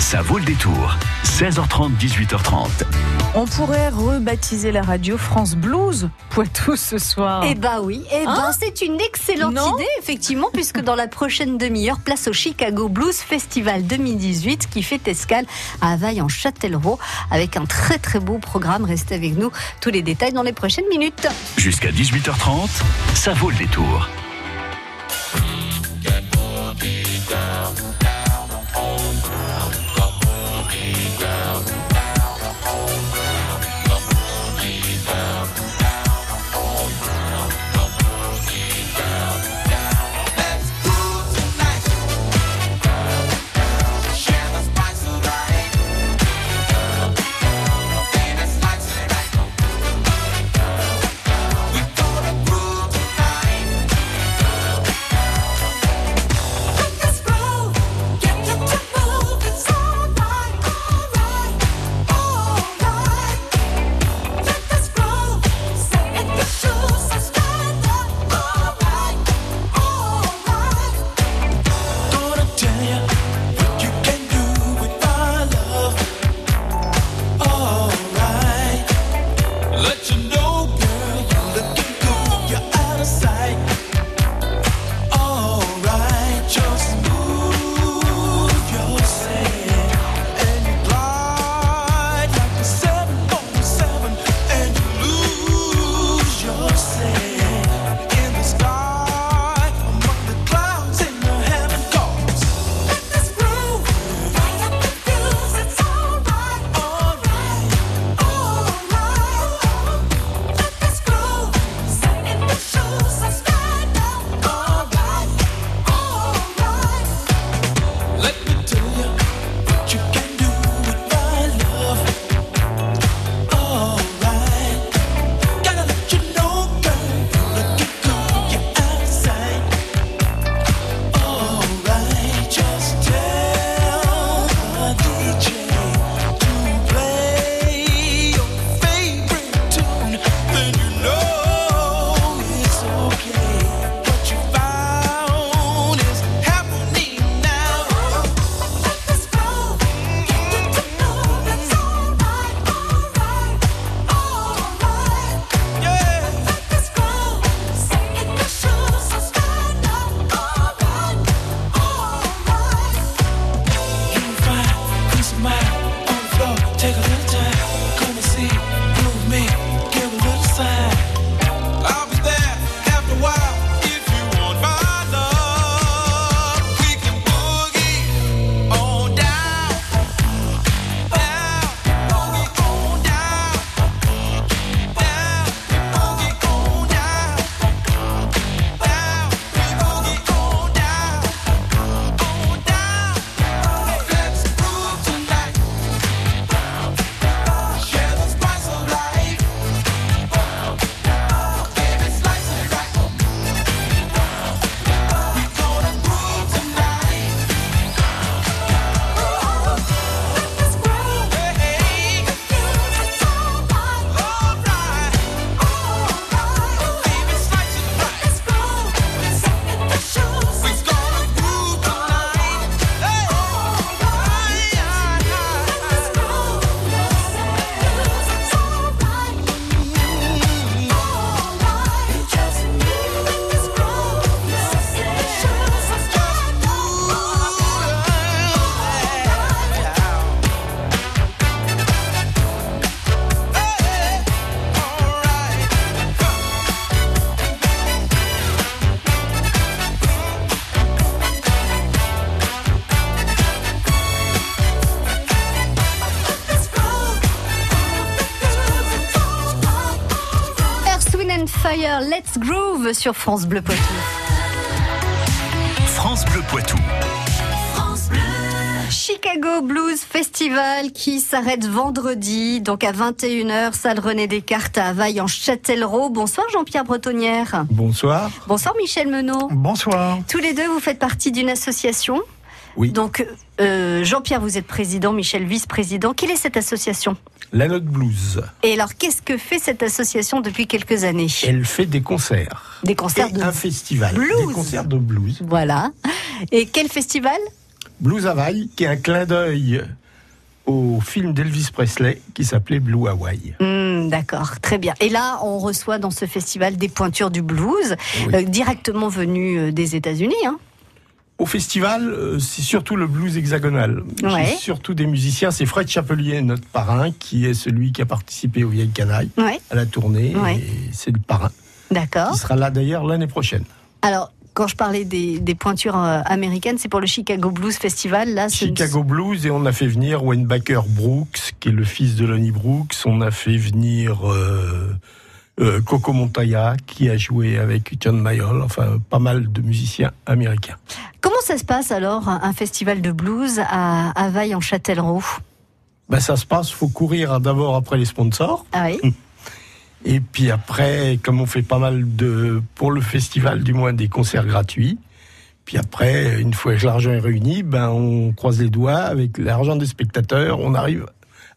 Ça vaut le détour. 16h30, 18h30. On pourrait rebaptiser la radio France Blues Poitou ce soir. Eh ben oui, eh ben Hein c'est une excellente Non idée effectivement puisque dans la prochaine demi-heure, place au Chicago Blues Festival 2018 qui fait escale à Havaille en Châtellerault avec un très très beau programme. Restez avec nous, tous les détails dans les prochaines minutes. Jusqu'à 18h30, ça vaut le détour. Let's Groove sur France Bleu Poitou. France Bleu Poitou. Chicago Blues Festival qui s'arrête vendredi, donc à 21h, salle René Descartes à Havaille en Châtellerault. Bonsoir Jean-Pierre Bretonnière. Bonsoir. Bonsoir Michel Menot. Bonsoir. Tous les deux, vous faites partie d'une association. Oui. Donc, euh, Jean-Pierre, vous êtes président, Michel vice-président. Quelle est cette association La Note Blues. Et alors, qu'est-ce que fait cette association depuis quelques années Elle fait des concerts. Des concerts et de un festival. blues. Des concerts de blues. Voilà. Et quel festival Blues Hawaii, qui est un clin d'œil au film d'Elvis Presley qui s'appelait Blue Hawaii. Hmm, D'accord, très bien. Et là, on reçoit dans ce festival des pointures du blues, Oui. euh, directement venues euh, des États-Unis. Hein. Au festival, euh, c'est surtout le blues hexagonal. Ouais. C'est surtout des musiciens. C'est Fred Chapelier, notre parrain, qui est celui qui a participé aux Vieilles Canailles Ouais, à la tournée. Ouais. Et c'est le parrain. d'accord. Il sera là d'ailleurs l'année prochaine. Alors, quand je parlais des, des pointures euh, américaines, c'est pour le Chicago Blues Festival. Là, Chicago Blues et on a fait venir Wayne Baker Brooks, qui est le fils de Lonnie Brooks. On a fait venir euh, euh, Coco Montaya, qui a joué avec John Mayall. Enfin, pas mal de musiciens américains. Ça se passe alors, un festival de blues à Havaille en Châtellerault? Ben, ça se passe, faut courir d'abord après les sponsors. Ah oui Et puis après, comme on fait pas mal de, pour le festival du moins, des concerts gratuits. Puis après, une fois que l'argent est réuni, ben on croise les doigts avec l'argent des spectateurs, on arrive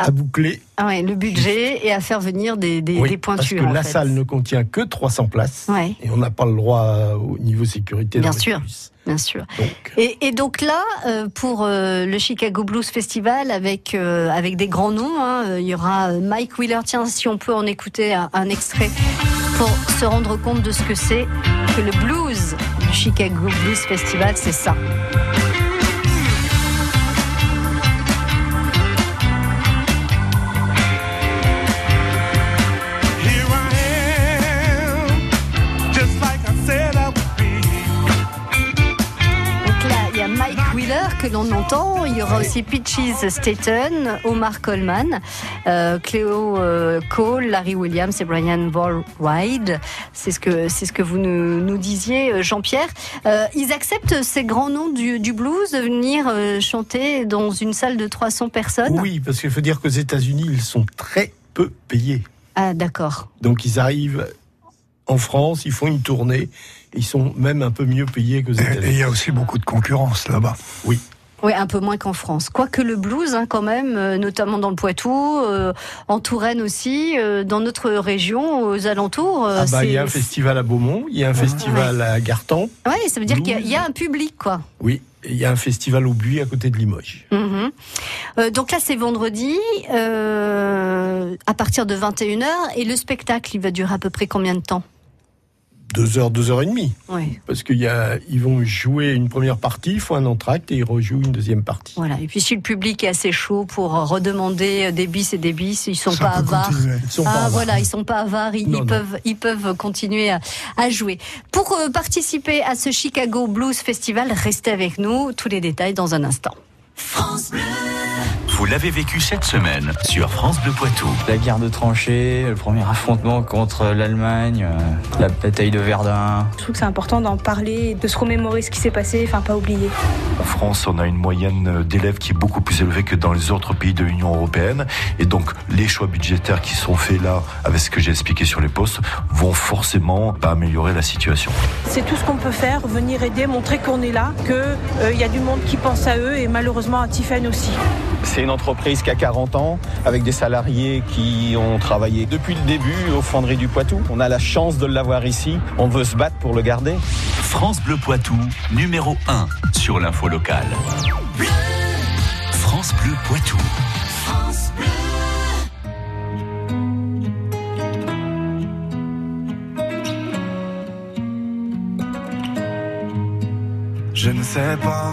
à Ah. boucler. Ah ouais, le budget et à faire venir des, des, Oui, des pointures. parce que en la fait. salle ne contient que 300 places Ouais, et on n'a pas le droit euh, au niveau sécurité. Bien sûr. bien sûr. Donc, Et, et donc là, euh, pour euh, le Chicago Blues Festival, avec euh, avec des grands noms, hein, il y aura Mike Wheeler. Tiens, si on peut en écouter un, un extrait pour se rendre compte de ce que c'est que le blues du Chicago Blues Festival, c'est ça. Wheeler que l'on entend. Il y aura aussi Peaches Staten, Omar Coleman, euh, Cleo euh, Cole, Larry Williams et Brian Wide. C'est ce que c'est ce que vous nous, nous disiez, euh, Jean-Pierre. Euh, ils acceptent ces grands noms du, du blues de venir euh, chanter dans une salle de 300 personnes? oui, parce qu'il faut dire qu'aux États-Unis, ils sont très peu payés. Ah d'accord. Donc ils arrivent en France, ils font une tournée, ils sont même un peu mieux payés qu'aux Et et il États-Unis. y a aussi beaucoup de concurrence là-bas. Oui, un peu moins qu'en France. Quoique le blues, hein, quand même, euh, notamment dans le Poitou, euh, en Touraine aussi, euh, dans notre région, aux alentours. euh, Ah bah, il y a un festival à Beaumont, il y a un festival à Gartempe, Ouais, ça veut dire qu'il y a- y, un public, quoi. oui, il y a un festival au Buis à côté de Limoges. Mhm. Donc là, c'est vendredi, euh, à partir de 21h, et le spectacle, il va durer à peu près combien de temps? Deux heures, deux heures et demie. Ouais. Parce qu'ils vont jouer une première partie, il faut un entracte et ils rejouent une deuxième partie. Voilà. Et puis si le public est assez chaud pour redemander des bis et des bis, ils sont Ça pas avares. Ils sont pas Ah avares. voilà, ils sont pas avares, ils, Non, ils non. peuvent, ils peuvent continuer à, à jouer. Pour euh, participer à ce Chicago Blues Festival, restez avec nous. Tous les détails dans un instant. Vous l'avez vécu cette semaine sur France Bleu Poitou. La guerre de tranchées, le premier affrontement contre l'Allemagne, euh, la bataille de Verdun. Je trouve que c'est important d'en parler, de se remémorer ce qui s'est passé, enfin pas oublier. En France, on a une moyenne d'élèves qui est beaucoup plus élevée que dans les autres pays de l'Union européenne. Et donc, les choix budgétaires qui sont faits là, avec ce que j'ai expliqué sur les postes, vont forcément pas améliorer la situation. C'est tout ce qu'on peut faire, venir aider, montrer qu'on est là, qu'il y a du monde qui pense à eux et malheureusement à Tiffen aussi. C'est une entreprise qui a 40 ans, avec des salariés qui ont travaillé depuis le début aux fonderies du Poitou. On a la chance de l'avoir ici. On veut se battre pour le garder. France Bleu Poitou, numéro 1 sur l'info locale. France Bleu Poitou. Je ne sais pas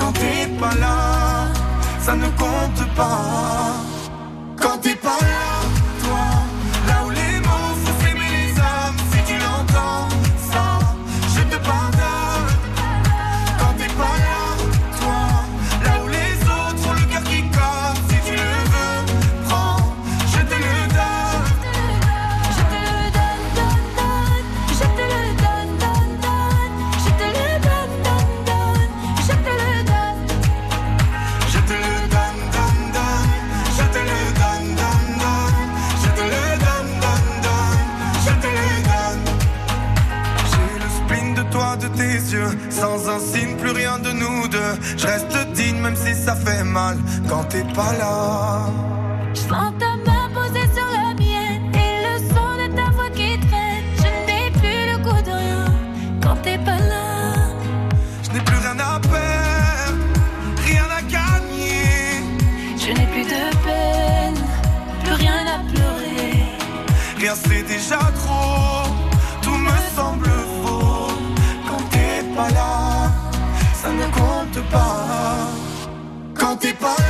Quand t'es pas là, ça ne compte pas. Reste digne même si ça fait mal quand t'es pas là. Je sens ta main posée sur la mienne et le son de ta voix qui traîne. Je n'ai plus le goût de rien quand t'es pas là. Je n'ai plus rien à perdre, rien à gagner. Je n'ai plus de peine, plus rien à pleurer. Rien c'est déjà trop, Quand t'es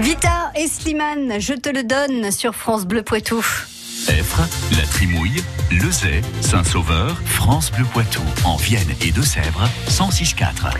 Vita et Slimane, je te le donne sur France Bleu Poitou. Effre, La Trimouille, Lezay, Saint-Sauveur, France Bleu Poitou, en Vienne et Deux-Sèvres, 106.4.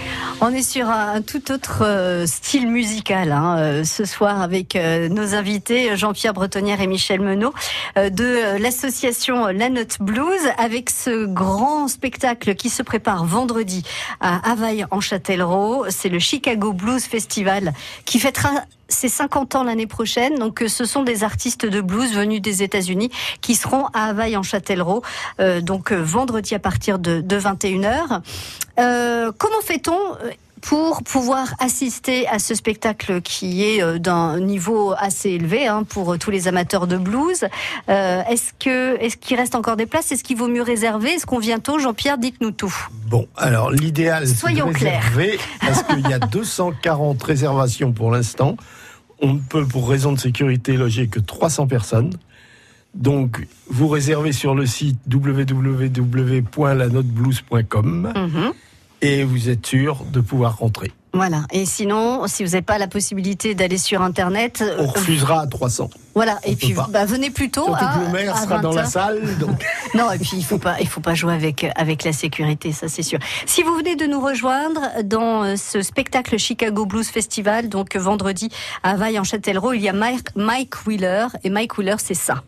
On est sur un tout autre euh, style musical hein, euh, ce soir avec euh, nos invités Jean-Pierre Bretonnière et Michel Menot euh, de l'association La Note Blues avec ce grand spectacle qui se prépare vendredi à Havaille en Châtellerault. C'est le Chicago Blues Festival qui fêtera ses 50 ans l'année prochaine. Donc, euh, ce sont des artistes de blues venus des États-Unis qui seront à Havaille en Châtellerault. euh, donc, euh, vendredi à partir de, de 21h. Euh, comment fait-on pour pouvoir assister à ce spectacle qui est d'un niveau assez élevé hein, pour tous les amateurs de blues? Euh, Est-ce que est-ce qu'il reste encore des places? Est-ce qu'il vaut mieux réserver? Est-ce qu'on vient tôt? Jean-Pierre, dites-nous tout. Bon, alors l'idéal, c'est de réserver, parce qu'il y a 240 réservations pour l'instant. On ne peut, pour raison de sécurité, loger que 300 personnes. Donc, vous réservez sur le site www.lanoteblues.com Mhm. et vous êtes sûr de pouvoir rentrer. Voilà. Et sinon, si vous n'avez pas la possibilité d'aller sur Internet, On euh, refusera à 300. voilà. on Et puis, bah, venez plus tôt. Surtout à- que le maire à sera dans la 20. salle. Donc, Non, et puis il faut pas, il faut pas jouer avec avec la sécurité, ça c'est sûr. Si vous venez de nous rejoindre dans euh, ce spectacle Chicago Blues Festival, donc euh, vendredi à Havaille en Châtellerault, il y a Mike, Mike Wheeler et Mike Wheeler, c'est ça.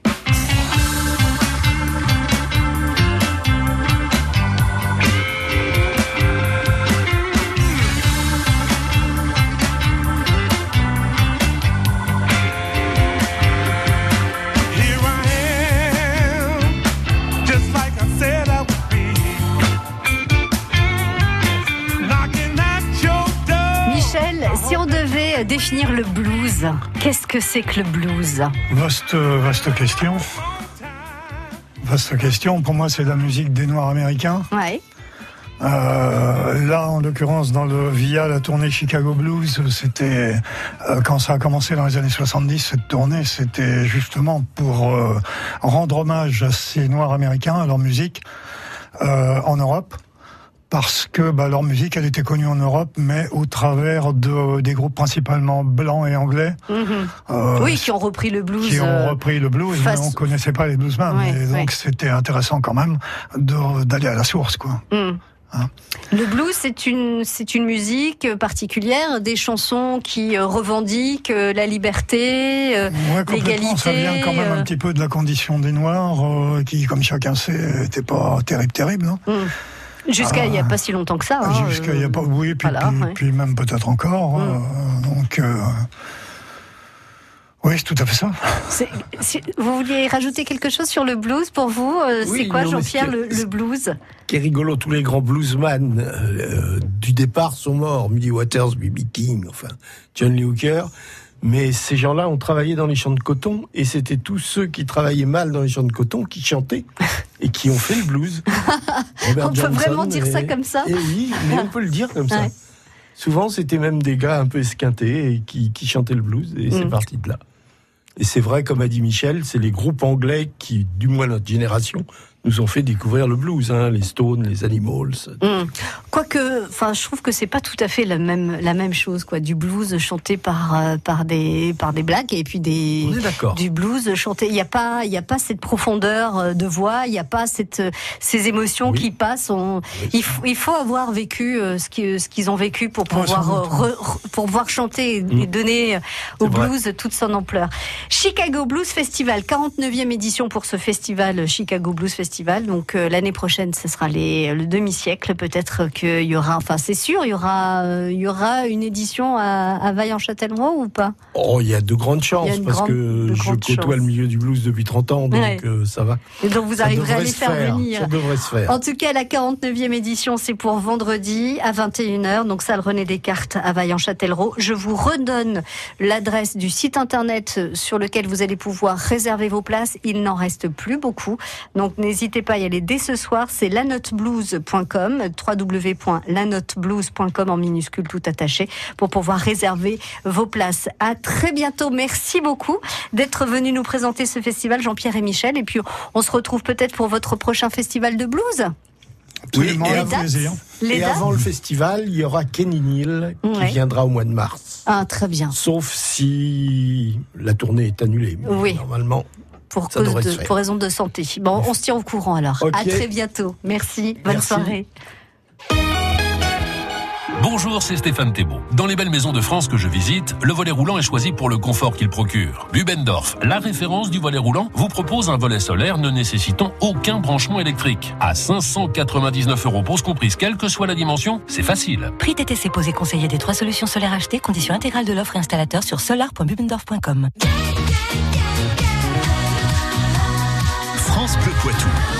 Définir le blues, qu'est-ce que c'est que le blues? Vaste, vaste question. Vaste question. Pour moi, c'est la musique des Noirs américains. Ouais. Euh, là, en l'occurrence, dans le via la tournée Chicago Blues, c'était euh, quand ça a commencé dans les années 70. Cette tournée, c'était justement pour euh, rendre hommage à ces Noirs américains, à leur musique en Europe. Parce que bah, leur musique, elle était connue en Europe, mais au travers de, des groupes principalement blancs et anglais. Mhm. euh, oui, qui ont repris le blues. qui ont euh, repris le blues, face- mais on connaissait pas les bluesmen. Ouais, et donc ouais. c'était intéressant quand même d'aller à la source, quoi. Mm. Hein Le blues, c'est une, c'est une musique particulière, des chansons qui euh, revendiquent la liberté, euh, Ouais, complètement. Ça vient l'égalité. quand même un petit peu de la condition des Noirs, euh, qui, comme chacun sait, était pas terrible, terrible. hein. mm. Jusqu'à il n'y a pas si longtemps que ça. hein, Jusqu'à il y a pas, oui, puis, voilà, puis, ouais. puis même peut-être encore. Mm. euh, donc, euh, oui, c'est tout à fait ça. Vous vouliez rajouter quelque chose sur le blues pour vous euh, Oui, C'est quoi, Jean-Pierre, ce le, blues qui est rigolo, tous les grands bluesman euh, du départ sont morts. Muddy Waters, B.B. King, enfin, John Lee Hooker. Mais ces gens-là ont travaillé dans les champs de coton et c'était tous ceux qui travaillaient mal dans les champs de coton qui chantaient et qui ont fait le blues. Robert On peut vraiment dire ça comme ça et oui, mais on peut le dire comme ça. Ouais. Souvent, c'était même des gars un peu esquintés et qui, qui chantaient le blues et c'est Mm. parti de là. Et c'est vrai, comme a dit Michel, c'est les groupes anglais qui, du moins notre génération, nous ont fait découvrir le blues, hein, les Stones, les Animals. Mm. Quoique, enfin, je trouve que c'est pas tout à fait la même la même chose, quoi. Du blues chanté par euh, par des par des blacks et puis des du blues chanté. Il y a pas il y a pas cette profondeur euh, de voix, il y a pas cette euh, ces émotions Oui. qui passent. On- il faut il faut avoir vécu euh, ce qui ce qu'ils ont vécu pour pouvoir re- re- pour pouvoir chanter et, Mm. et donner au vrai. blues toute son ampleur. Chicago Blues Festival, 49e édition pour ce festival Chicago Blues Festival. Donc euh, l'année prochaine, ce sera les, le demi-siècle. Peut-être qu'il y aura, enfin c'est sûr, il y aura, euh, il y aura une édition à, à Vaillant-Châtellerault ou pas? Oh, il y a de grandes chances parce grande- que je côtoie le milieu du blues depuis 30 ans, donc Ouais. euh, ça va. Et donc vous Ça arriverez à les faire, venir. Ça devrait se faire. En tout cas, la 49e édition, c'est pour vendredi à 21h, donc salle René Descartes à Vaillant-Châtellerault. Je vous redonne l'adresse du site internet sur lequel vous allez pouvoir réserver vos places. Il n'en reste plus beaucoup, donc n'hésitez pas à y aller dès ce soir. C'est lanoteblues.com, www.lanoteblues.com en minuscule tout attaché, pour pouvoir réserver vos places. À très bientôt. Merci beaucoup d'être venu nous présenter ce festival, Jean-Pierre et Michel. Et puis, on se retrouve peut-être pour votre prochain festival de blues. Absolument, et avec avant-. Les et avant le festival, il y aura Kenny Neal qui Ouais. viendra au mois de mars. Ah, très bien. Sauf si la tournée est annulée. Oui. Normalement, Pour, cause de, pour raison de santé. Bon, on se tient au courant alors. Ok. À très bientôt. Merci. Bonne Merci. soirée. Bonjour, c'est Stéphane Thébault. Dans les belles maisons de France que je visite, le volet roulant est choisi pour le confort qu'il procure. Bubendorf, la référence du volet roulant, vous propose un volet solaire ne nécessitant aucun branchement électrique. À 599 euros pose comprise, quelle que soit la dimension, c'est facile. Prix TTC posé conseiller des trois solutions solaires achetées, condition intégrale de l'offre et installateur sur solar.bubendorf.com. Poitou.